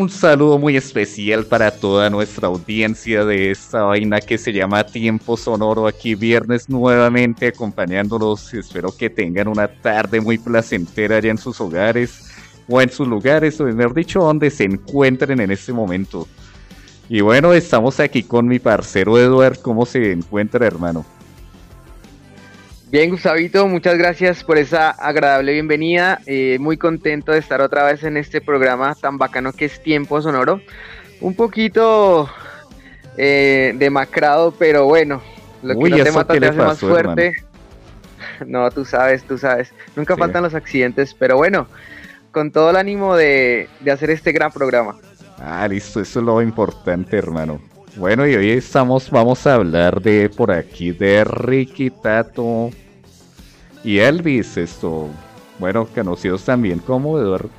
Un saludo muy especial para toda nuestra audiencia de esta vaina que se llama Tiempo Sonoro aquí viernes nuevamente acompañándolos. Espero que tengan una tarde muy placentera allá en sus hogares o en sus lugares o mejor dicho donde se encuentren en este momento. Y bueno, estamos aquí con mi parcero Eduard. ¿Cómo se encuentra hermano? Bien, Gustavito, muchas gracias por esa agradable bienvenida. Eh, muy contento de estar otra vez en este programa tan bacano que es Tiempo Sonoro. Un poquito eh, demacrado, pero bueno, lo que no te mata te hace más fuerte. No, tú sabes, tú sabes. Nunca faltan los accidentes, pero bueno, con todo el ánimo de, de hacer este gran programa. Ah, listo, eso es lo importante, hermano. Bueno, y hoy estamos, vamos a hablar de por aquí de Ricky Tato y Elvis, esto, bueno, conocidos también como Eduardo.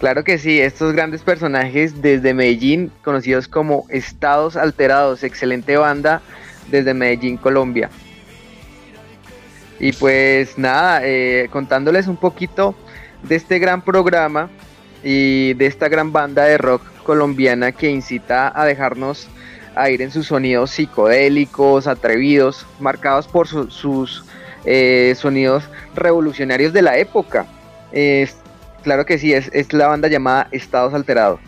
Claro que sí, estos grandes personajes desde Medellín, conocidos como Estados Alterados, excelente banda desde Medellín, Colombia. Y pues nada, eh, contándoles un poquito de este gran programa y de esta gran banda de rock colombiana que incita a dejarnos a ir en sus sonidos psicodélicos, atrevidos, marcados por sus eh, sonidos revolucionarios de la época. claro que sí, es, es, la banda llamada Estados Alterados.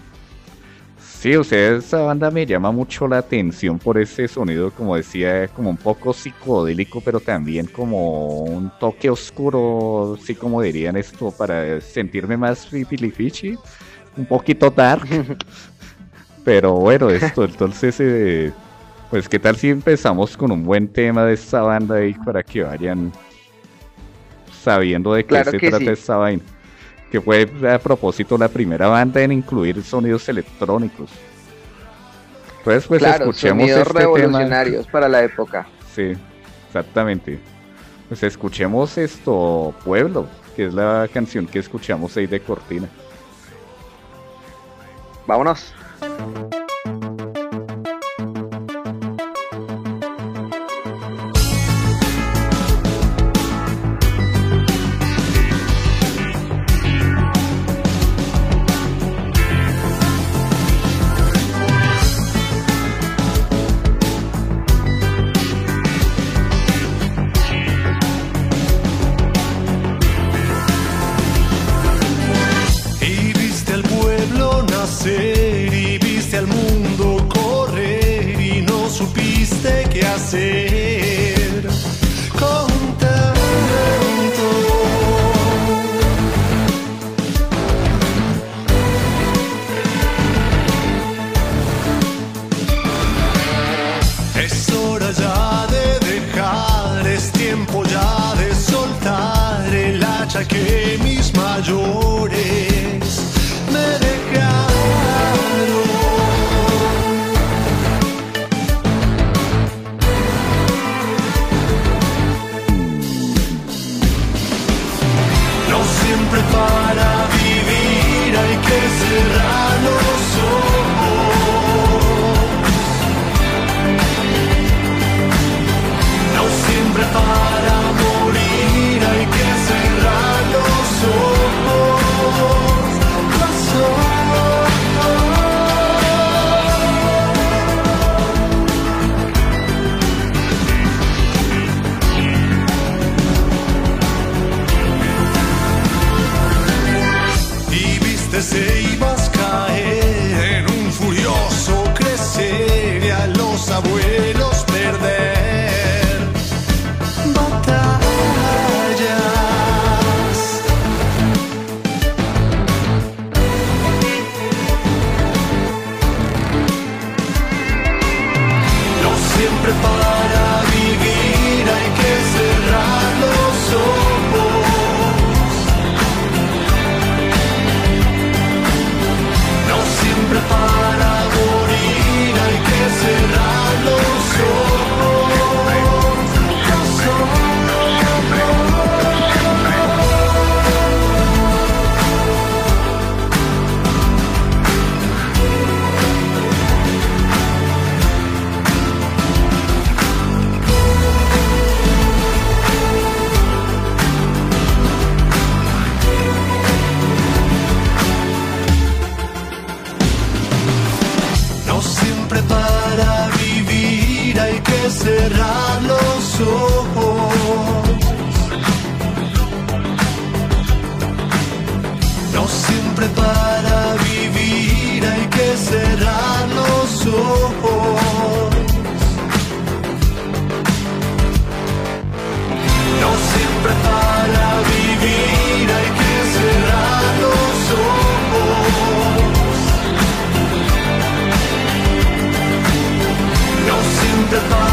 Sí, o sea, esa banda me llama mucho la atención por ese sonido, como decía, como un poco psicodélico, pero también como un toque oscuro, sí como dirían esto, para sentirme más fichi un poquito dark. Pero bueno, esto, entonces, eh, pues qué tal si empezamos con un buen tema de esta banda ahí para que vayan sabiendo de qué se trata esta vaina. Que fue a propósito la primera banda en incluir sonidos electrónicos. Entonces, pues escuchemos sonidos este revolucionarios para la época. Sí, exactamente. Pues escuchemos esto, Pueblo, que es la canción que escuchamos ahí de Cortina. Vámonos. ojos. No siempre para vivir hay que cerrar los ojos. No siempre para vivir hay que cerrar los ojos. No siempre para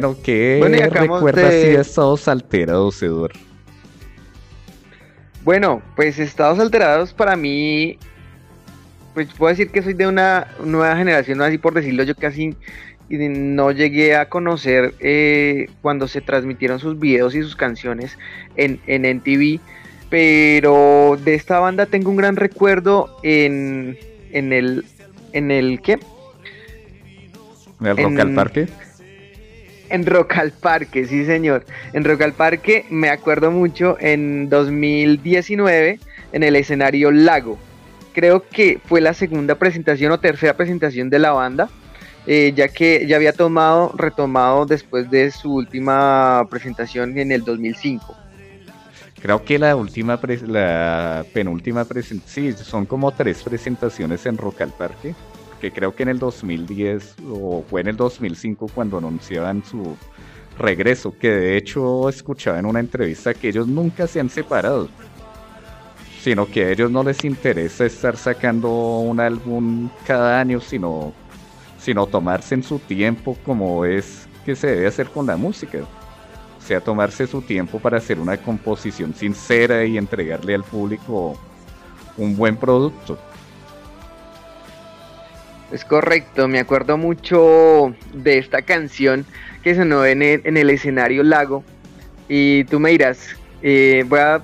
Bueno, ¿qué recuerdas de... de estados alterados, Eduardo? Bueno, pues estados alterados para mí, pues puedo decir que soy de una nueva generación, así por decirlo, yo casi no llegué a conocer eh, cuando se transmitieron sus videos y sus canciones en, en NTV, pero de esta banda tengo un gran recuerdo en, en el, en el, ¿qué? ¿En el Rock al Parque? En Rock al Parque, sí señor. En Rock al Parque me acuerdo mucho en 2019 en el escenario Lago. Creo que fue la segunda presentación o tercera presentación de la banda, eh, ya que ya había tomado, retomado después de su última presentación en el 2005. Creo que la última, la penúltima presentación, sí, son como tres presentaciones en Rock al Parque que creo que en el 2010 o fue en el 2005 cuando anunciaban su regreso, que de hecho escuchaba en una entrevista que ellos nunca se han separado, sino que a ellos no les interesa estar sacando un álbum cada año, sino, sino tomarse su tiempo como es que se debe hacer con la música. Sea, tomarse su tiempo para hacer una composición sincera y entregarle al público un buen producto. Es correcto, me acuerdo mucho de esta canción que sonó en el, en el escenario Lago. Y tú me dirás, eh, voy a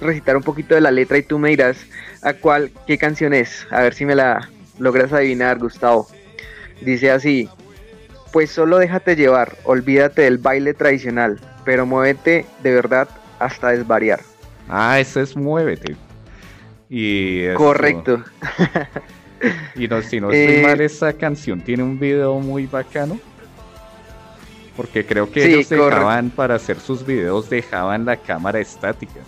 recitar un poquito de la letra y tú me dirás a cuál, qué canción es. A ver si me la logras adivinar, Gustavo. Dice así, pues solo déjate llevar, olvídate del baile tradicional, pero muévete de verdad hasta desvariar. Ah, eso es muévete. Y Correcto. Y no, si no estoy eh, mal, esa canción tiene un video muy bacano. Porque creo que ellos dejaban, para hacer sus videos, dejaban la cámara estática.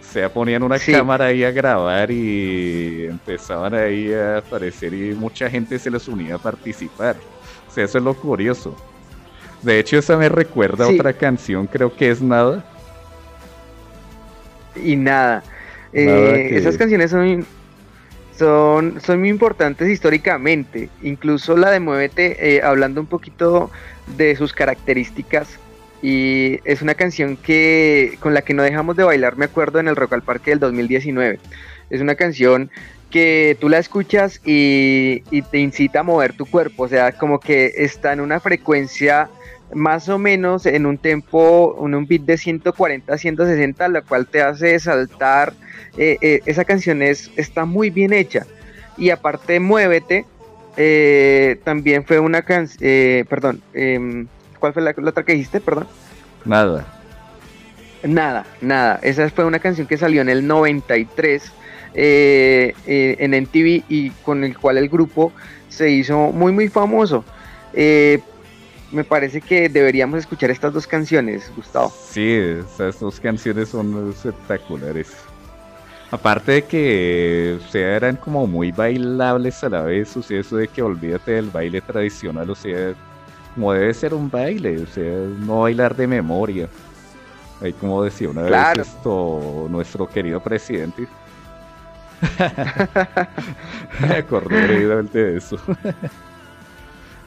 O sea, ponían una cámara ahí a grabar y empezaban ahí a aparecer y mucha gente se les unía a participar. O sea, eso es lo curioso. De hecho, esa me recuerda a otra canción, creo que es Nada. Y Nada. Eh, esas canciones son son, son muy importantes históricamente. Incluso la de Muévete, eh, hablando un poquito de sus características, y es una canción que con la que no dejamos de bailar, me acuerdo, en el Rock al Parque del 2019. Es una canción que tú la escuchas y, y, te incita a mover tu cuerpo, o sea, como que está en una frecuencia más o menos en un tempo, en un beat de 140 a 160, la cual te hace saltar, eh, eh, esa canción es, está muy bien hecha. Y aparte, Muévete, eh, también fue una canción, perdón, em, ¿cuál fue la, otra que dijiste? Perdón. Nada. Nada, nada. Esa fue una canción que salió en el 93 en NTV y con el cual el grupo se hizo muy, muy famoso. Me parece que deberíamos escuchar estas dos canciones, Gustavo. Sí, esas dos canciones son espectaculares. Aparte de que, o sea, eran como muy bailables a la vez, o sea, eso de que olvídate del baile tradicional, o sea, como debe ser un baile, o sea, no bailar de memoria. Ahí como decía una vez esto nuestro querido presidente. Me acordé de eso.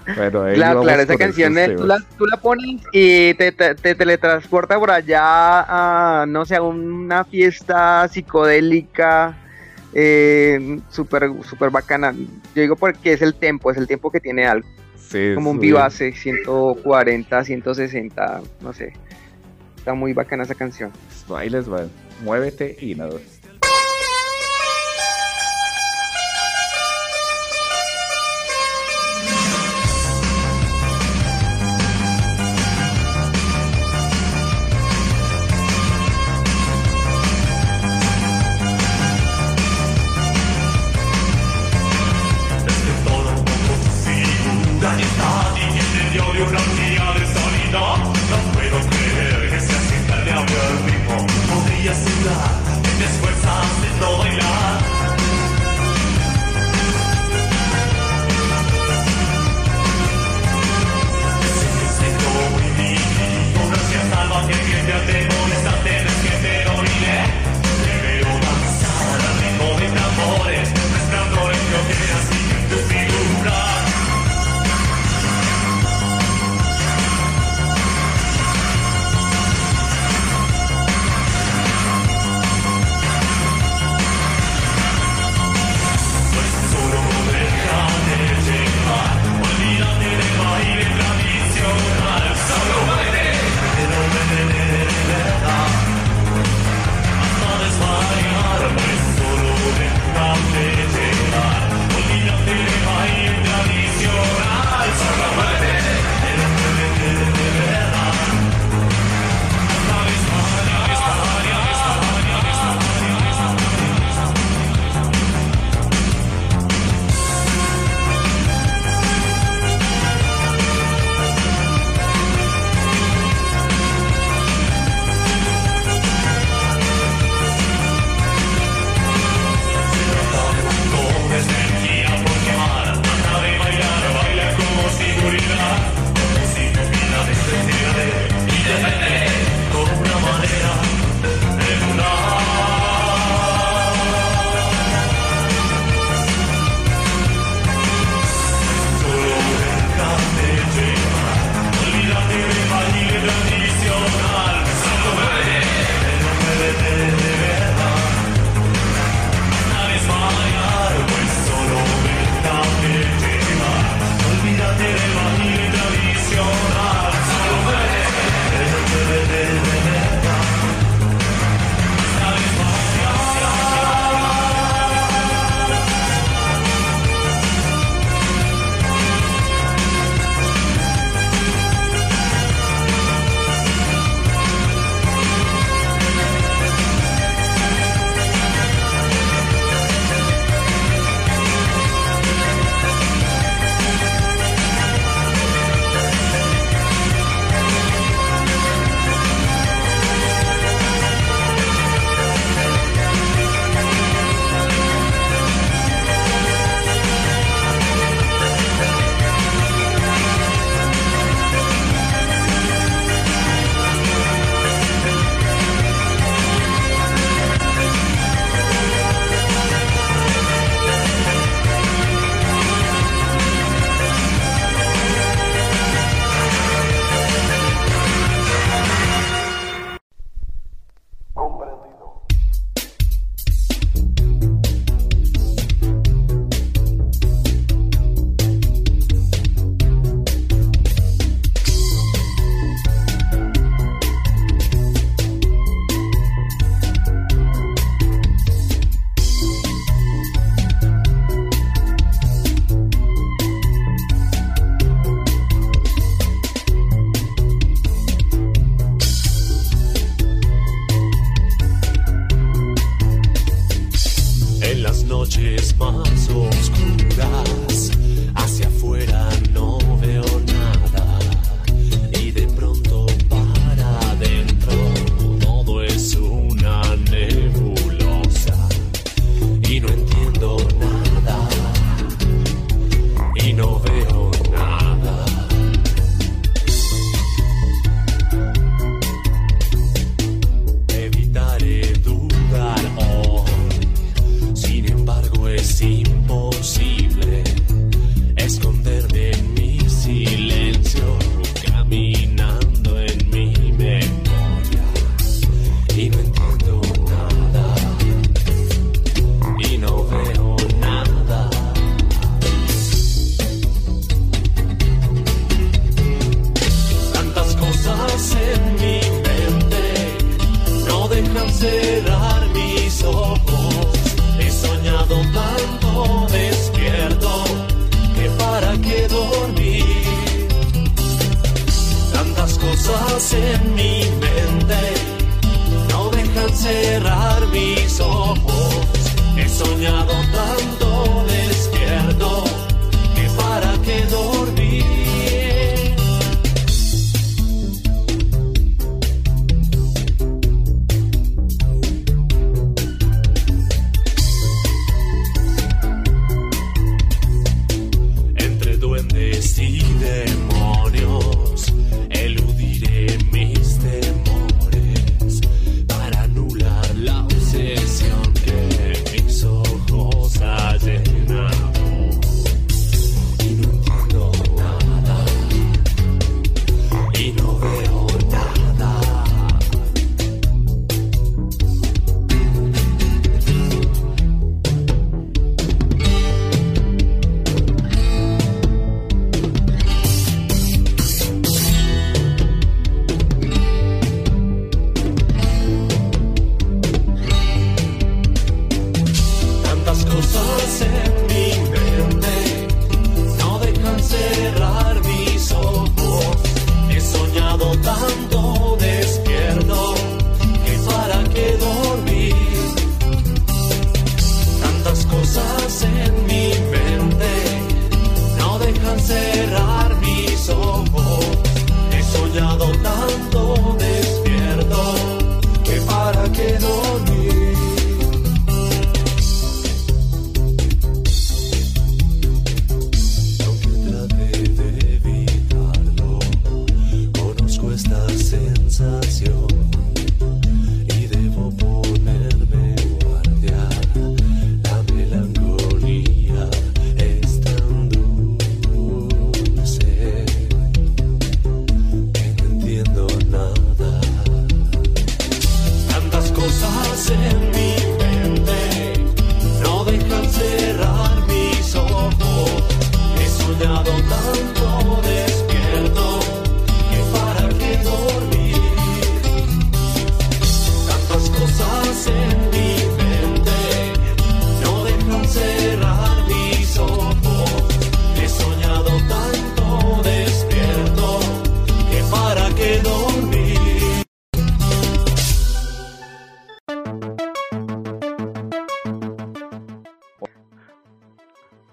Bueno, claro, claro, esa canción tú, la, tú, la, pones y te, teletransporta por allá a, no sé, a una fiesta psicodélica eh, súper super bacana. Yo digo porque es el tiempo, es el tiempo que tiene algo. Sí, Como un vivace, 140, 160, no sé. Está muy bacana esa canción. Bailes, muévete y nada.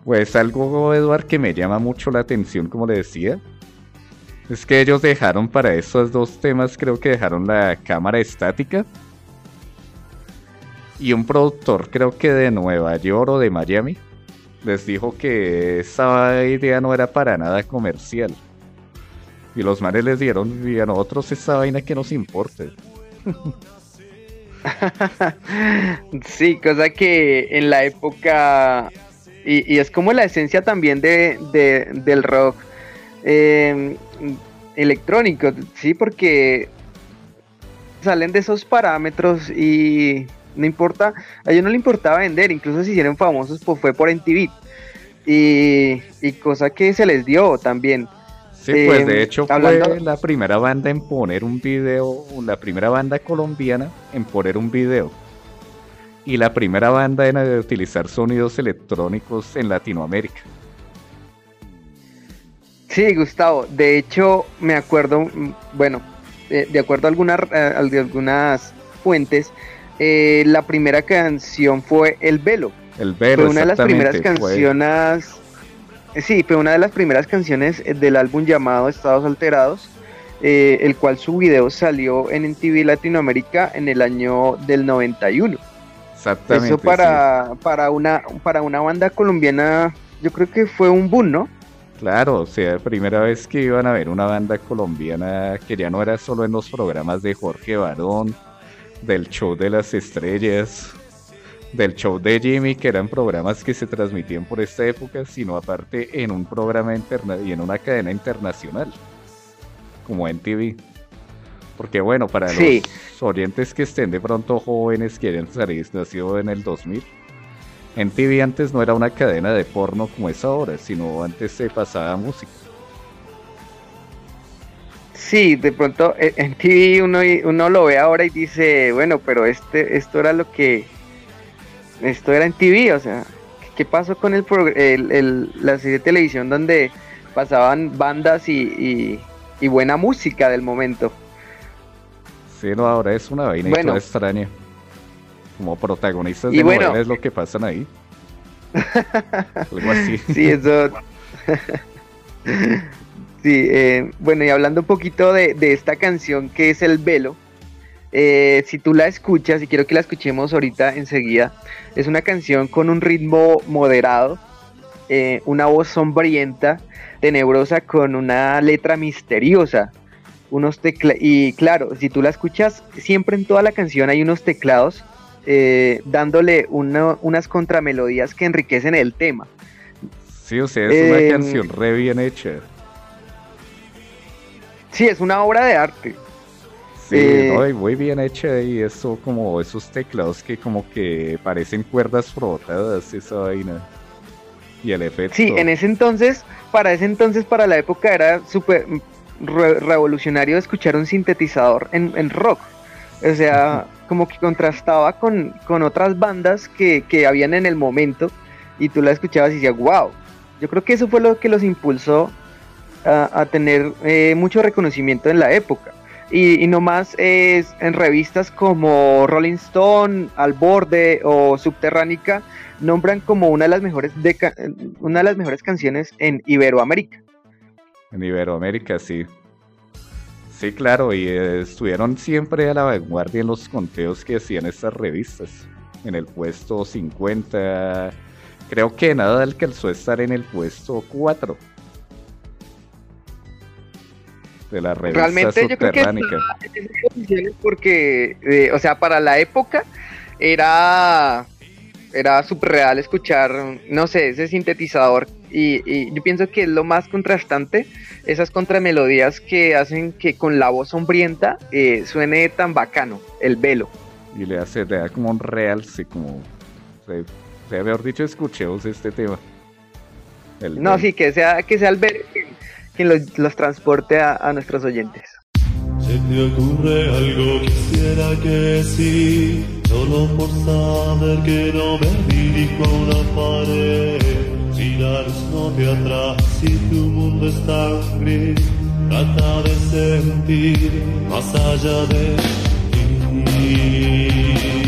Pues algo, Eduard, que me llama mucho la atención, como le decía, es que ellos dejaron para esos dos temas, creo que dejaron la cámara estática. Y un productor, creo que de Nueva York o de Miami, les dijo que esa idea no era para nada comercial. Y los manes les dieron, y a nosotros esa vaina que nos importa. Sí, cosa que en la época, y, y es como la esencia también de, de- del rock eh, electrónico, sí, porque salen de esos parámetros y no importa, a ellos no le importaba vender, incluso si hicieron famosos pues fue por MTV. Y, y cosa que se les dio también. Sí, pues Eh, de hecho fue la primera banda en poner un video, la primera banda colombiana en poner un video. Y la primera banda en utilizar sonidos electrónicos en Latinoamérica. Sí, Gustavo. De hecho, me acuerdo, bueno, eh, de acuerdo a algunas, eh, al- de algunas fuentes, eh, la primera canción fue El Velo. El Velo, fue una de las primeras fue- canciones. Sí, fue una de las primeras canciones del álbum llamado Estados Alterados, eh, el cual su video salió en MTV Latinoamérica en el año del 91. Exactamente, Eso sí. para, para, una, para una banda colombiana, yo creo que fue un boom, ¿no? Claro, o sea, primera vez que iban a ver una banda colombiana que ya no era solo en los programas de Jorge Barón, del show de las estrellas, del show de Jimmy, que eran programas que se transmitían por esta época, sino aparte en un programa interna y en una cadena internacional, como NTV. Porque bueno, para Sí. los oyentes que estén de pronto jóvenes que hayan nacido en el 2000, NTV antes no era una cadena de porno como es ahora, sino antes se pasaba música. Sí, de pronto eh, en TV uno, uno lo ve ahora y dice, bueno, pero este, esto era lo que, esto era en TV, o sea, ¿qué pasó con el, el- el- la serie de televisión donde pasaban bandas y, y- y buena música del momento. Sí, no, ahora es una vaina Bueno. extraña. Como protagonistas Y de bueno. novela es lo que pasan ahí. Algo así. Sí, eso. sí, eh, bueno, y hablando un poquito de, de esta canción que es El Velo, eh, si tú la escuchas, y quiero que la escuchemos ahorita enseguida, es una canción con un ritmo moderado, eh, una voz sombrienta, tenebrosa, con una letra misteriosa. Unos tecla y claro, si tú la escuchas, siempre en toda la canción hay unos teclados eh, dándole una- unas contramelodías que enriquecen el tema. Sí, o sea, es una Em, canción re bien hecha. Sí, es una obra de arte. Sí, eh, no, y muy bien hecha y eso como esos teclados que como que parecen cuerdas frotadas, esa vaina. Y el efecto. Sí, en ese entonces, para ese entonces, para la época, era súper re- revolucionario escuchar un sintetizador en, en rock. O sea, como que contrastaba con, con otras bandas que, que habían en el momento y tú la escuchabas y decías, wow. Yo creo que eso fue lo que los impulsó a, a tener eh, mucho reconocimiento en la época. Y, y no más es en revistas como Rolling Stone, Al Borde o Subterránica nombran como una de las mejores una de las mejores canciones en Iberoamérica. En Iberoamérica, sí. Sí, claro, y eh, estuvieron siempre a la vanguardia en los conteos que hacían estas revistas. En el puesto 50, creo que nada alcanzó a estar en el puesto 4 de la revista Realmente yo creo que esas posiciones porque, eh, o sea, para la época era era súper real escuchar, no sé, ese sintetizador y, y yo pienso que es lo más contrastante, esas contramelodías que hacen que con la voz sombrienta eh, suene tan bacano, el velo. Y le hace, le da como un realce, como. O sea, mejor dicho, escuchemos este tema. El No, sí, que sea, que sea el velo quien, quien los, los transporte a, a nuestros oyentes. ¿Se te ocurre algo? Quisiera que sí, solo por saber que no me dirijo a una pared. Si la luz no te atrae, si tu mundo es tan gris, trata de sentir más allá de ti.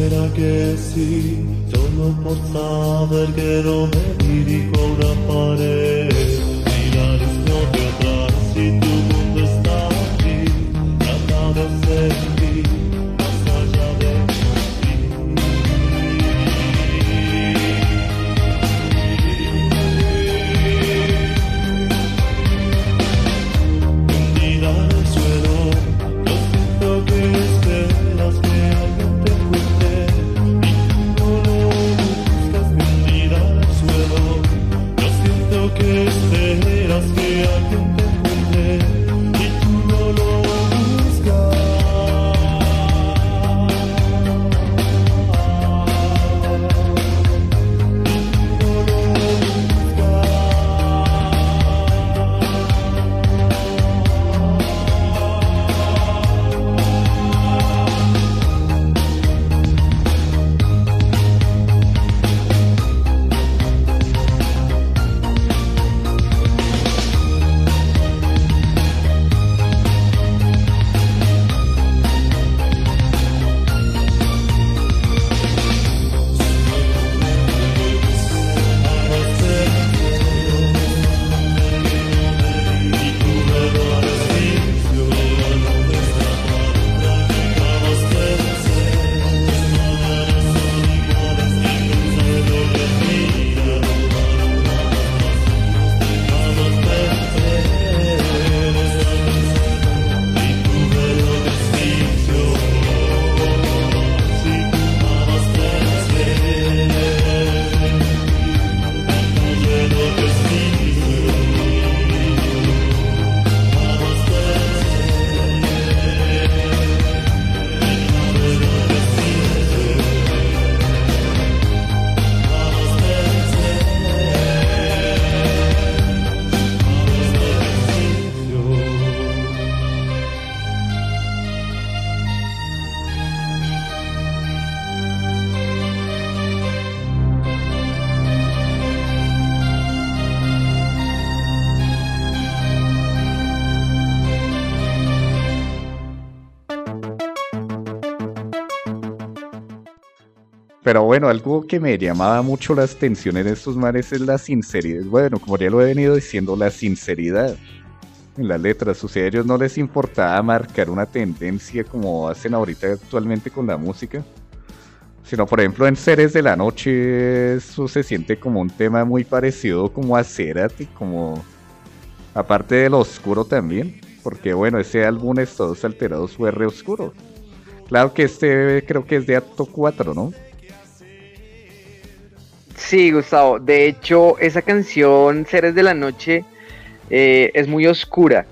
վերագեսի Տոնո պոցավ էրգերով է իրի կողրապարել Pero bueno, algo que me llamaba mucho la atención en estos mares es la sinceridad. Bueno, como ya lo he venido diciendo, la sinceridad en las letras. O sea, a ellos no les importaba marcar una tendencia como hacen ahorita actualmente con la música. Sino, por ejemplo, en Seres de la Noche, eso se siente como un tema muy parecido como a Cerati, como aparte de lo oscuro también. Porque bueno, ese álbum Estados Alterados fue re oscuro. Claro que este creo que es de acto 4, ¿no? Sí, Gustavo. De hecho, esa canción, Seres de la Noche, eh, es muy oscura.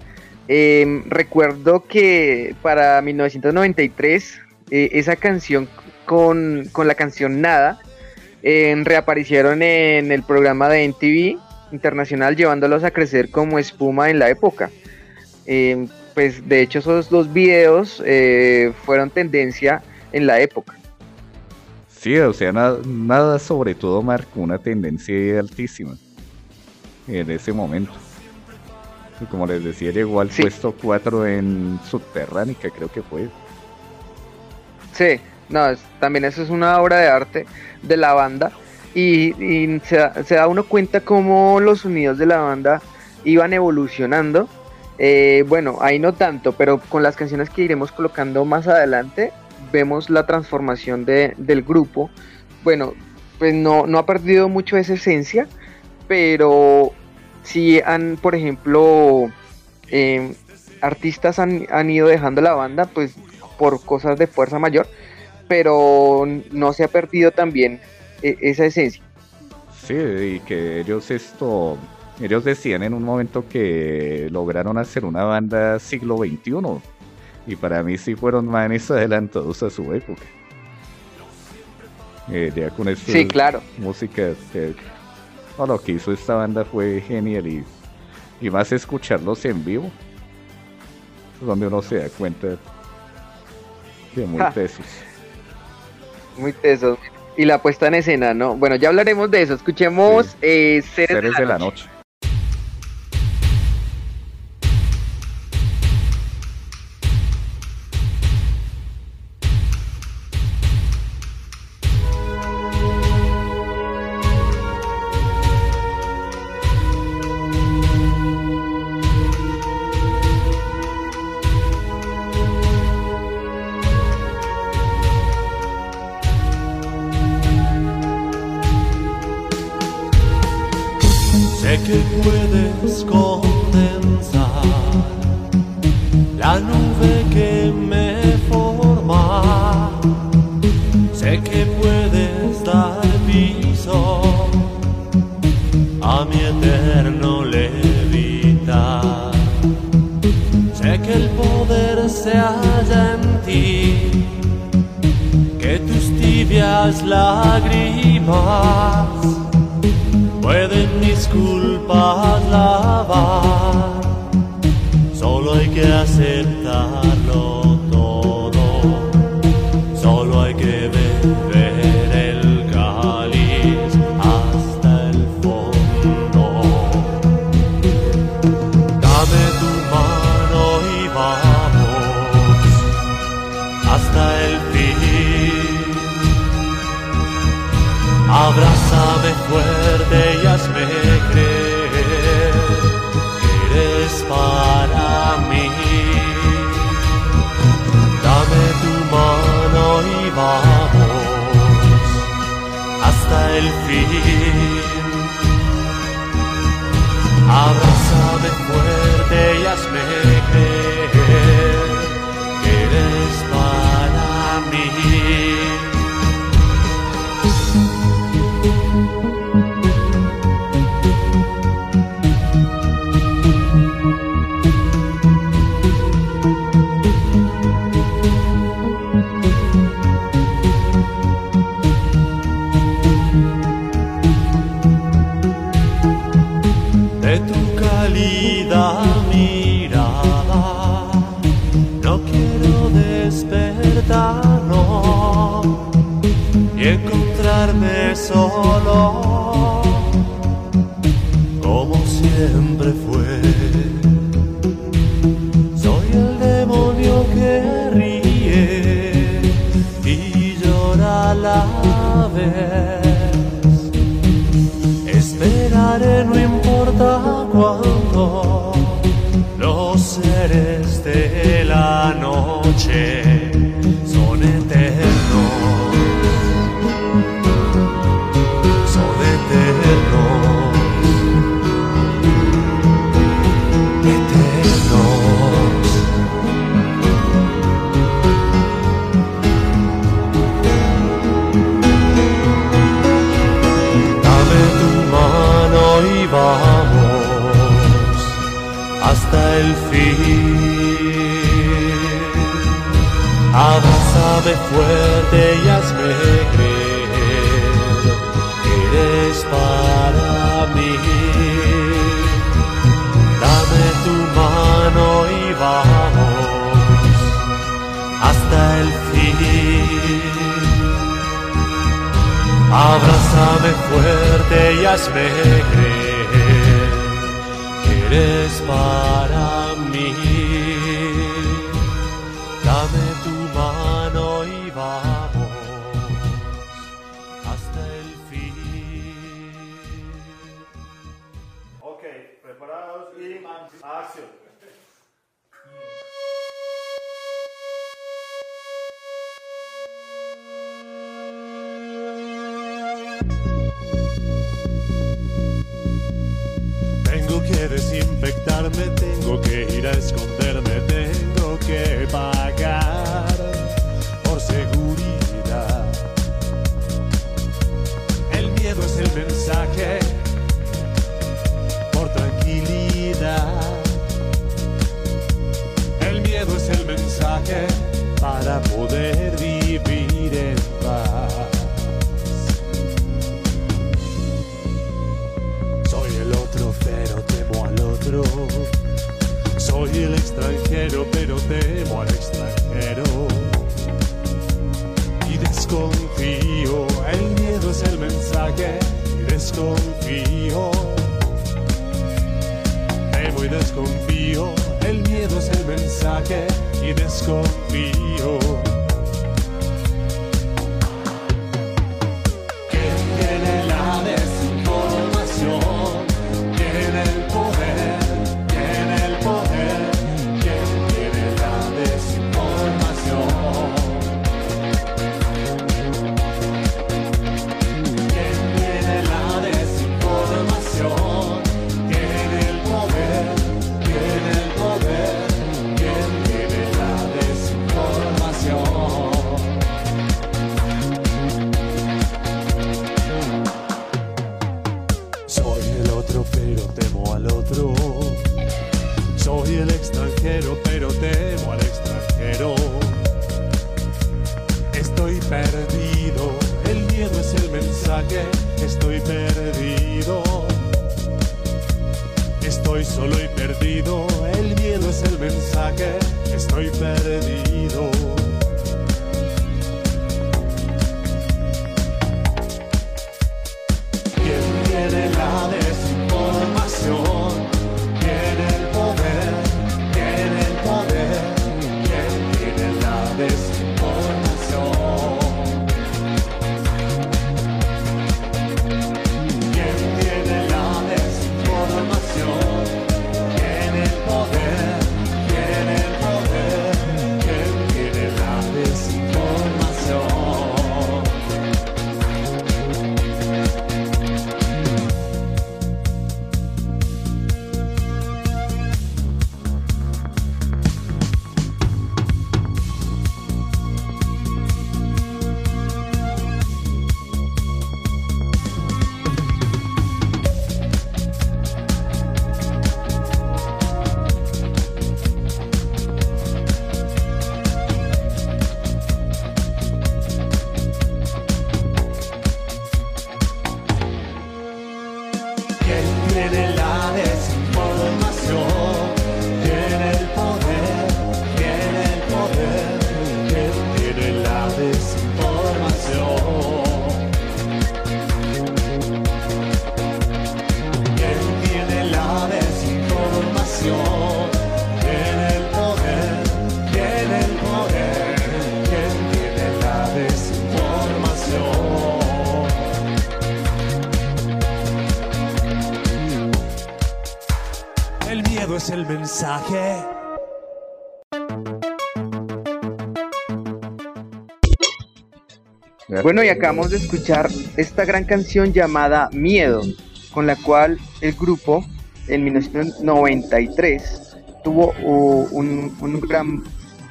Eh, recuerdo que para 1993, eh, esa canción con, con, la canción Nada, reaparecieron en el programa de NTV Internacional, llevándolos a crecer como espuma en la época. pues de hecho, esos dos videos fueron tendencia en la época. Sí, o sea, nada, nada sobre todo marcó una tendencia altísima en ese momento. Y como les decía, llegó al Sí. puesto 4 en Subterránica, creo que fue. Sí, no, es- también eso es una obra de arte de la banda y, y se, da, se da uno cuenta cómo los sonidos de la banda iban evolucionando. Eh, bueno, ahí no tanto, pero con las canciones que iremos colocando más adelante vemos la transformación de- del grupo. Bueno, pues no, no ha perdido mucho esa esencia, pero sí han, por ejemplo, eh, artistas han, han ido dejando la banda, pues por cosas de fuerza mayor, pero no se ha perdido también eh, esa esencia. Sí, y que ellos esto, ellos decían en un momento que lograron hacer una banda siglo XXI. Y para mí sí fueron manes adelantados a su época. Eh, ya con esto Sí, claro. música, eh, no, lo que hizo esta banda fue genial y, y más escucharlos en vivo, donde uno se da cuenta que muy Ja. tesos. Muy tesos. Y la puesta en escena, ¿no? Bueno, ya hablaremos de eso. Escuchemos Sí. eh, Seres, Seres de la noche. La nube que me forma. Sé que puedes dar piso a mi eterno levitar. Sé que el poder se halla en ti, que tus tibias lágrimas pueden mis culpas lavar. Solo hay que aceptarlo todo. Solo hay que beber el cáliz hasta el fondo. Dame tu mano y vamos hasta el fin. Abrázame fin. Abrázame fuerte y hazme y encontrarme solo, como siempre fue. Soy el demonio que ríe y llora a la vez. Esperaré no importa cuánto. Los seres de la noche son Abrázame fuerte y hazme creer que eres para mí. Dame tu mano y vamos hasta el fin. Abrázame fuerte y hazme creer que eres para mí. Tengo que desinfectarme, tengo que ir a esconderme, tengo que pagar por seguridad. El miedo es el mensaje por tranquilidad. El miedo es el mensaje para poder vivir en paz. Soy el extranjero, pero temo al extranjero. Y desconfío, el miedo es el mensaje. Y desconfío, temo y desconfío. El miedo es el mensaje. Y desconfío. Estoy solo y perdido, el miedo es el mensaje. Estoy perdido. Mensaje. Bueno, y acabamos de escuchar esta gran canción llamada Miedo, con la cual el grupo en 1993 tuvo uh, un- un gran-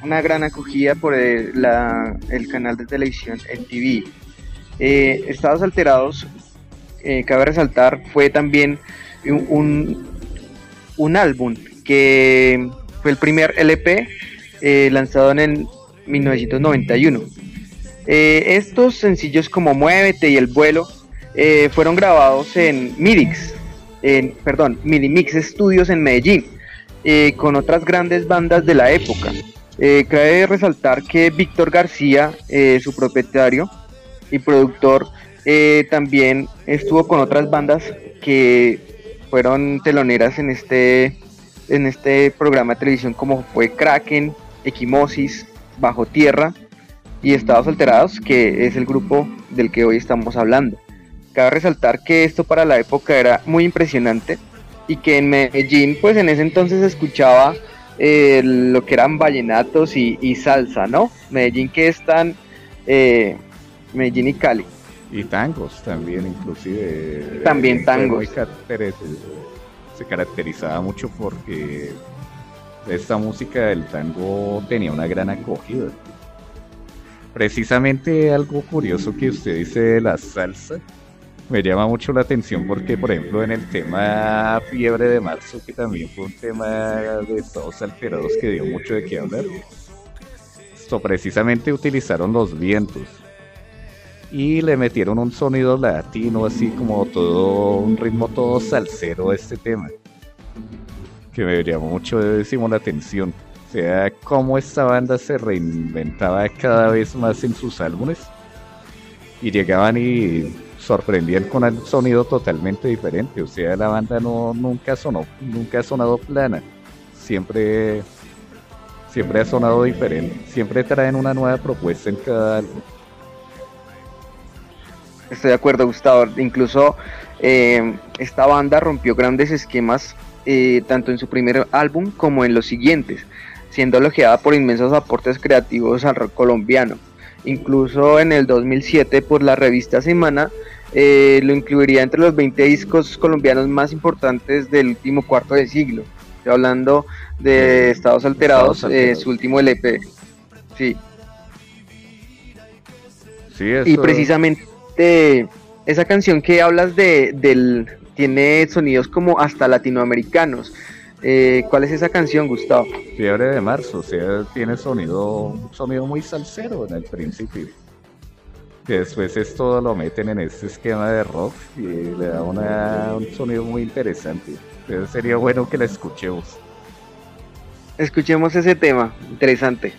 una gran acogida por el, la- el canal de televisión MTV. Eh, Estados Alterados, eh, cabe resaltar, fue también un, un- un álbum que fue el primer LP eh, lanzado en el 1991. Eh, estos sencillos como Muévete y El Vuelo eh, fueron grabados en Midix, en, perdón, Midimix Studios en Medellín, con otras grandes bandas de la época. Cabe resaltar que Víctor García, su propietario y productor, también estuvo con otras bandas que fueron teloneras en este, en este programa de televisión como fue Kraken, Equimosis, Bajo Tierra y Estados Alterados, que es el grupo del que hoy estamos hablando. Cabe resaltar que esto para la época era muy impresionante y que en Medellín, pues en ese entonces se escuchaba eh, lo que eran vallenatos y, y salsa, ¿no? Medellín que es tan... eh, Medellín y Cali. Y tangos también, inclusive. También tangos. muy se caracterizaba mucho porque esta música del tango tenía una gran acogida. Precisamente algo curioso que usted dice de la salsa me llama mucho la atención porque, por ejemplo, en el tema Fiebre de Marzo, que también fue un tema de todos alterados que dio mucho de qué hablar, esto precisamente utilizaron los vientos y le metieron un sonido latino, así como todo, un ritmo todo salsero a este tema, que me llamó mucho la atención. O sea, cómo esta banda se reinventaba cada vez más en sus álbumes y llegaban y sorprendían con un sonido totalmente diferente. O sea, la banda no nunca sonó, nunca ha sonado plana, siempre siempre ha sonado diferente, siempre traen una nueva propuesta en cada álbum. Estoy de acuerdo, Gustavo. Incluso eh, esta banda rompió grandes esquemas eh, tanto en su primer álbum como en los siguientes, siendo elogiada por inmensos aportes creativos al rock colombiano. Incluso en el 2007 por la revista Semana eh, lo incluiría entre los 20 discos colombianos más importantes del último cuarto de siglo. Estoy hablando de Estados Alterados, Estados eh, Alterados. su último LP. Sí. Sí, Y eso- precisamente esa canción que hablas de del tiene sonidos como hasta latinoamericanos. Eh, ¿Cuál es esa canción, Gustavo? Fiebre de marzo, o sea, tiene sonido, sonido muy salsero en el principio. Que después esto lo meten en este esquema de rock y le da una- un sonido muy interesante. Entonces sería bueno que la escuchemos. Escuchemos ese tema, interesante.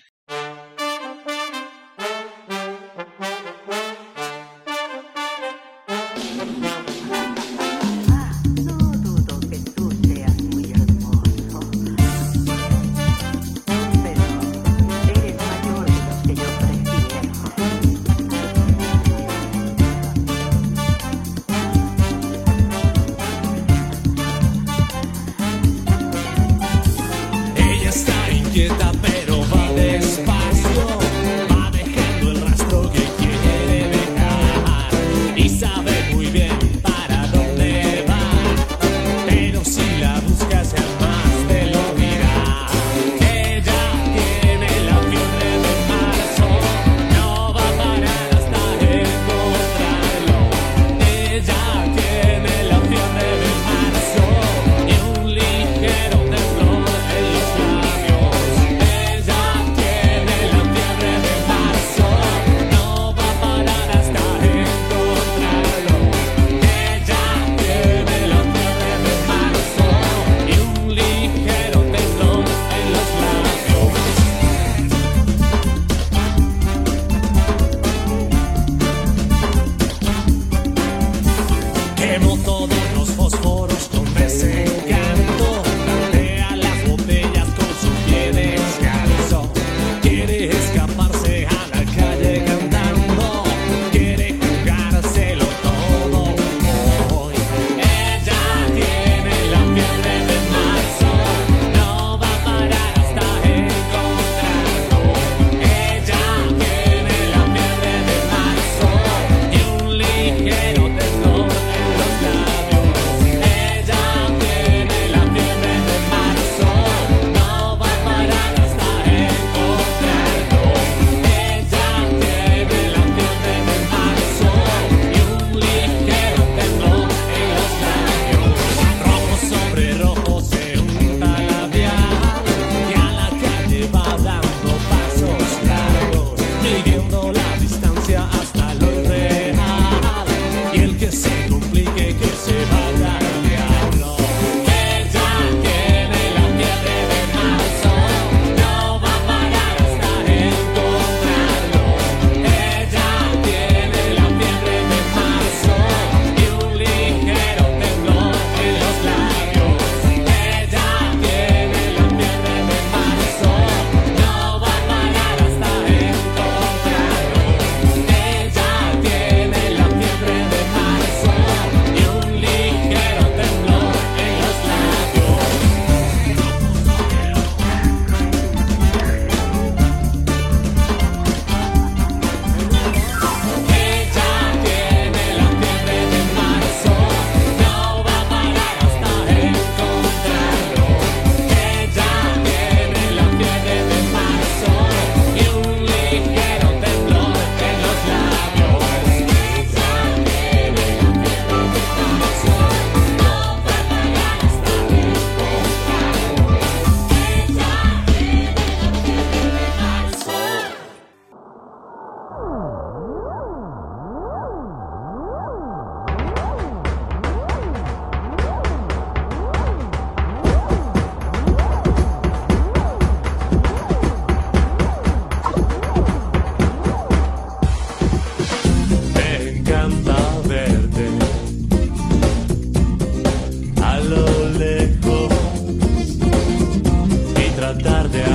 tarde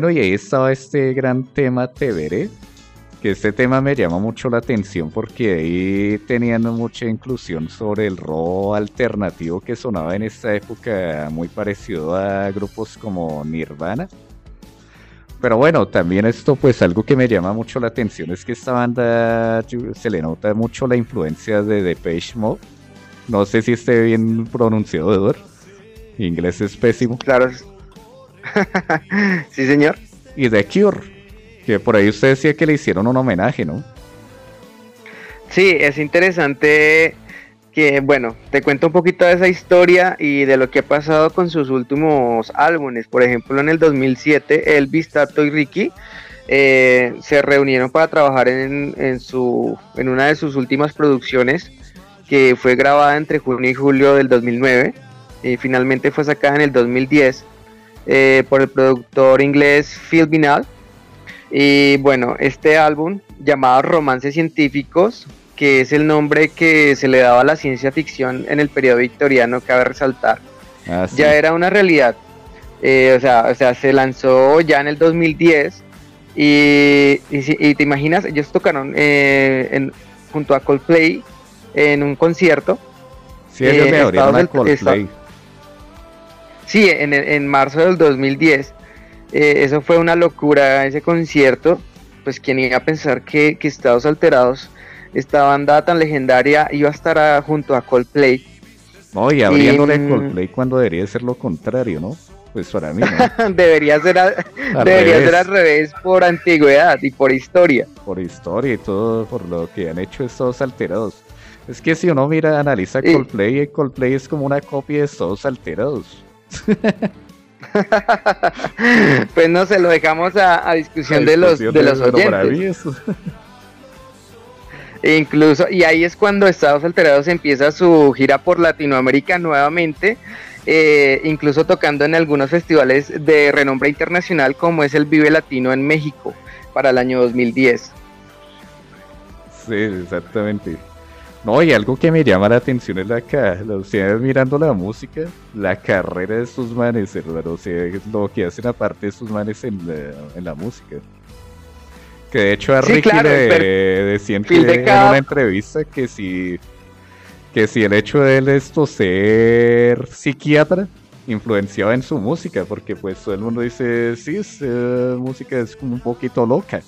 Bueno, y ahí estaba este gran tema Tevere, que este tema me llama mucho la atención porque ahí tenían mucha inclusión sobre el rock alternativo que sonaba en esta época, muy parecido a grupos como Nirvana. Pero bueno, también esto pues algo que me llama mucho la atención es que esta banda se le nota mucho la influencia de Depeche Mode. No sé si esté bien pronunciado, Edward. Inglés es pésimo. Claro. sí, señor. Y The Cure, que por ahí usted decía que le hicieron un homenaje, ¿no? Sí, es interesante que, bueno, te cuento un poquito de esa historia y de lo que ha pasado con sus últimos álbumes. Por ejemplo, en el 2007, Elvis, Tato y Ricky eh, se reunieron para trabajar en, en su, en una de sus últimas producciones que fue grabada entre junio y julio del 2009 y finalmente fue sacada en el 2010 eh, por el productor inglés Phil Vinal. Y bueno, este álbum llamado Romances Científicos, que es el nombre que se le daba a la ciencia ficción en el periodo victoriano, cabe resaltar, Ah, sí. ya era una realidad. Eh, o, sea, o sea, se lanzó ya en el 2010 y, y, te imaginas, ellos tocaron eh, en- junto a Coldplay en un concierto. Sí, ellos eh, a Estados- Coldplay. Sí, en, en marzo del 2010. Eh, eso fue una locura, ese concierto. Pues quien iba a pensar que, que Estados Alterados, esta banda tan legendaria, iba a estar a- junto a Coldplay. No, y abriéndole mm, Coldplay cuando debería ser lo contrario, ¿no? Pues para mí, ¿no? debería ser, a- Al debería revés. ser al revés por antigüedad y por historia. por historia y todo, por lo que han hecho estos alterados. Es que si uno mira, analiza Y- Coldplay, eh, Coldplay es como una copia de estos alterados. pues no se lo dejamos a, a discusión de los, de los oyentes. incluso, y ahí es cuando Estados Alterados empieza su gira por Latinoamérica nuevamente, eh, incluso tocando en algunos festivales de renombre internacional como es el Vive Latino en México para el año 2010. Sí, exactamente. No, y algo que me llama la atención es la o sea, mirando la música, la carrera de estos manes, hermano, o sea, lo que hacen aparte de estos manes en la, en la música. Que de hecho a Sí, Ricky claro, le decían que de en cada- una entrevista que si que si el hecho de él esto ser psiquiatra influenciaba en su música, porque pues todo el mundo dice, sí, esa música es como un poquito loca.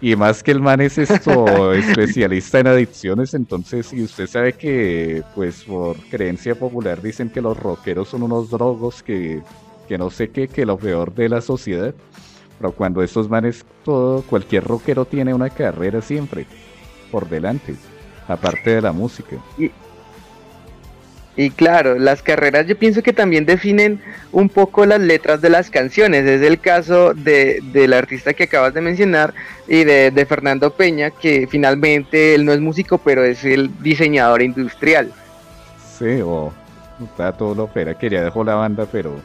Y más que el man es esto especialista en adicciones, entonces si usted sabe que pues por creencia popular dicen que los rockeros son unos drogos que, que no sé qué, que lo peor de la sociedad. Pero cuando estos manes, todo, cualquier rockero tiene una carrera siempre por delante, aparte de la música. Y claro, las carreras yo pienso que también definen un poco las letras de las canciones. Es el caso de, del artista que acabas de mencionar y de, de Fernando Peña, que finalmente él no es músico, pero es el diseñador industrial. Sí, o Tato Lopera quería dejó la banda, pero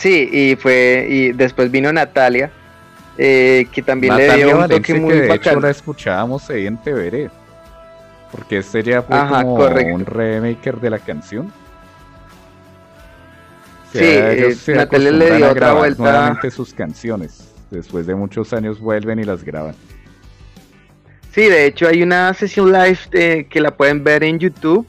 Sí, y fue y después vino Natalia, eh, que también le Natalia dio un Valencia, toque que muy de hecho la escuchábamos ahí en TVR. Porque ya fue Ajá, como correcto. un remaker de la canción. O Sí, sea, eh, se Natalia le acostumbran dio otra vuelta. nuevamente sus canciones. Después de muchos años vuelven y las graban. Sí, de hecho hay una sesión live eh, que la pueden ver en YouTube,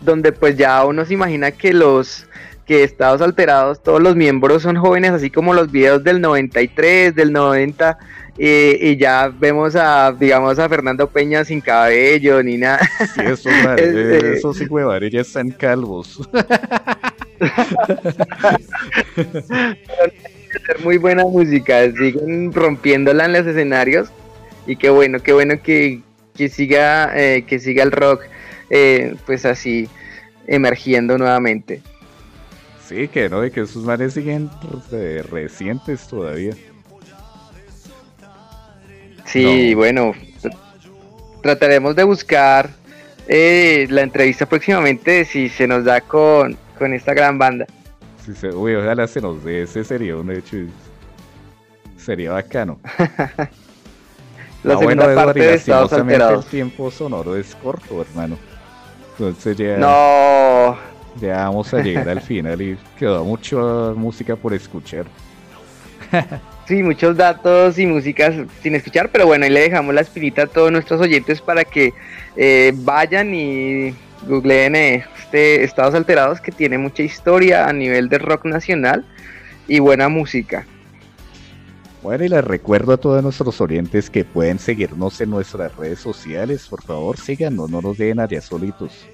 donde pues ya uno se imagina que los que estados alterados, todos los miembros son jóvenes, así como los videos del 93, del 90, eh, y ya vemos a, digamos, a Fernando Peña sin cabello ni nada. Sí, esos, madre, Este- esos hijos ya están calvos. muy buena música, siguen rompiéndola en los escenarios y qué bueno, qué bueno que, que siga eh, que siga el rock eh, pues así emergiendo nuevamente. Sí, que no, y que esos manes siguen eh, recientes todavía. Sí, No. bueno, tr- trataremos de buscar eh, la entrevista próximamente si se nos da con, con esta gran banda. Sí, se, uy, ojalá se nos dé ese sería un hecho. Sería bacano. La Ah, segunda bueno, parte de Estados Alterados. El tiempo sonoro es corto, hermano. Entonces ya, No, ya vamos a llegar al final y quedó mucha música por escuchar. Sí, muchos datos y músicas sin escuchar, pero bueno, ahí le dejamos la espinita a todos nuestros oyentes para que eh, vayan y googleen eh, este Estados Alterados que tiene mucha historia a nivel de rock nacional y buena música. Bueno, y les recuerdo a todos nuestros oyentes que pueden seguirnos en nuestras redes sociales. Por favor, síganos, no nos dejen allá solitos.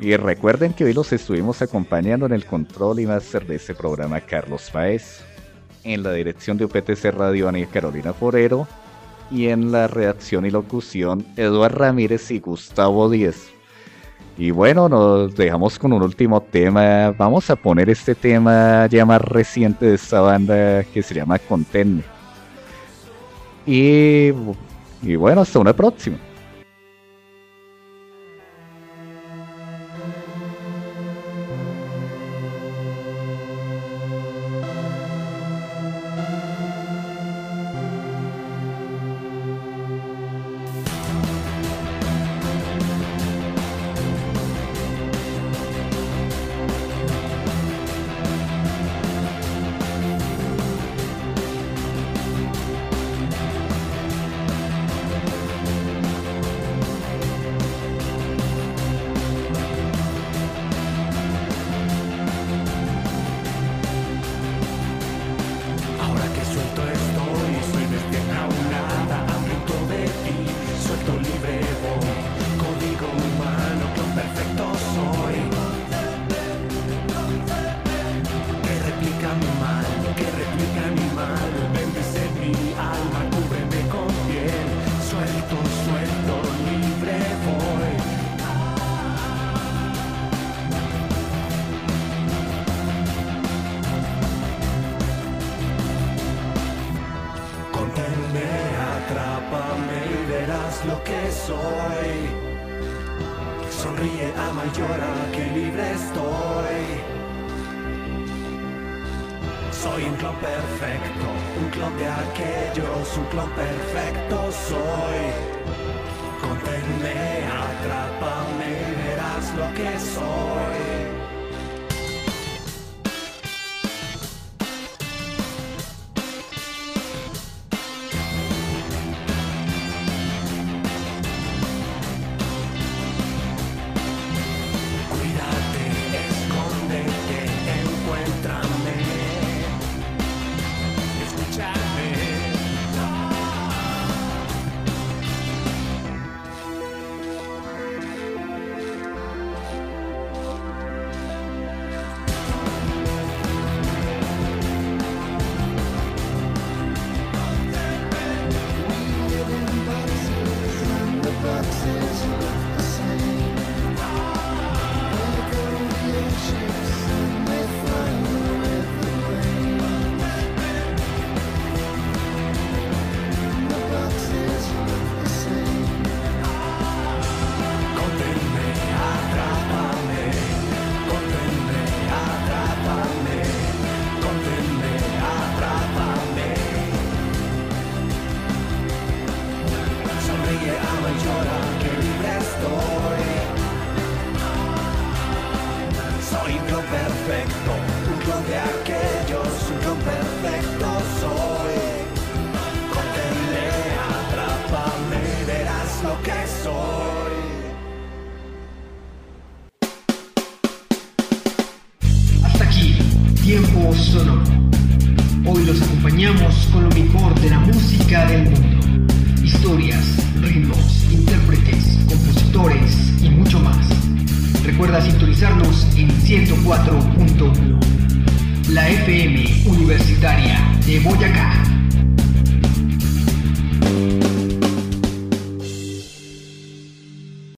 Y recuerden que hoy los estuvimos acompañando en el control y máster de este programa Carlos Paez, en la dirección de UPTC Radio Ana Carolina Forero, y en la redacción y locución Eduardo Ramírez y Gustavo Díez. Y bueno, nos dejamos con un último tema. Vamos a poner este tema ya más reciente de esta banda que se llama Contenme. Y, y bueno, hasta una próxima.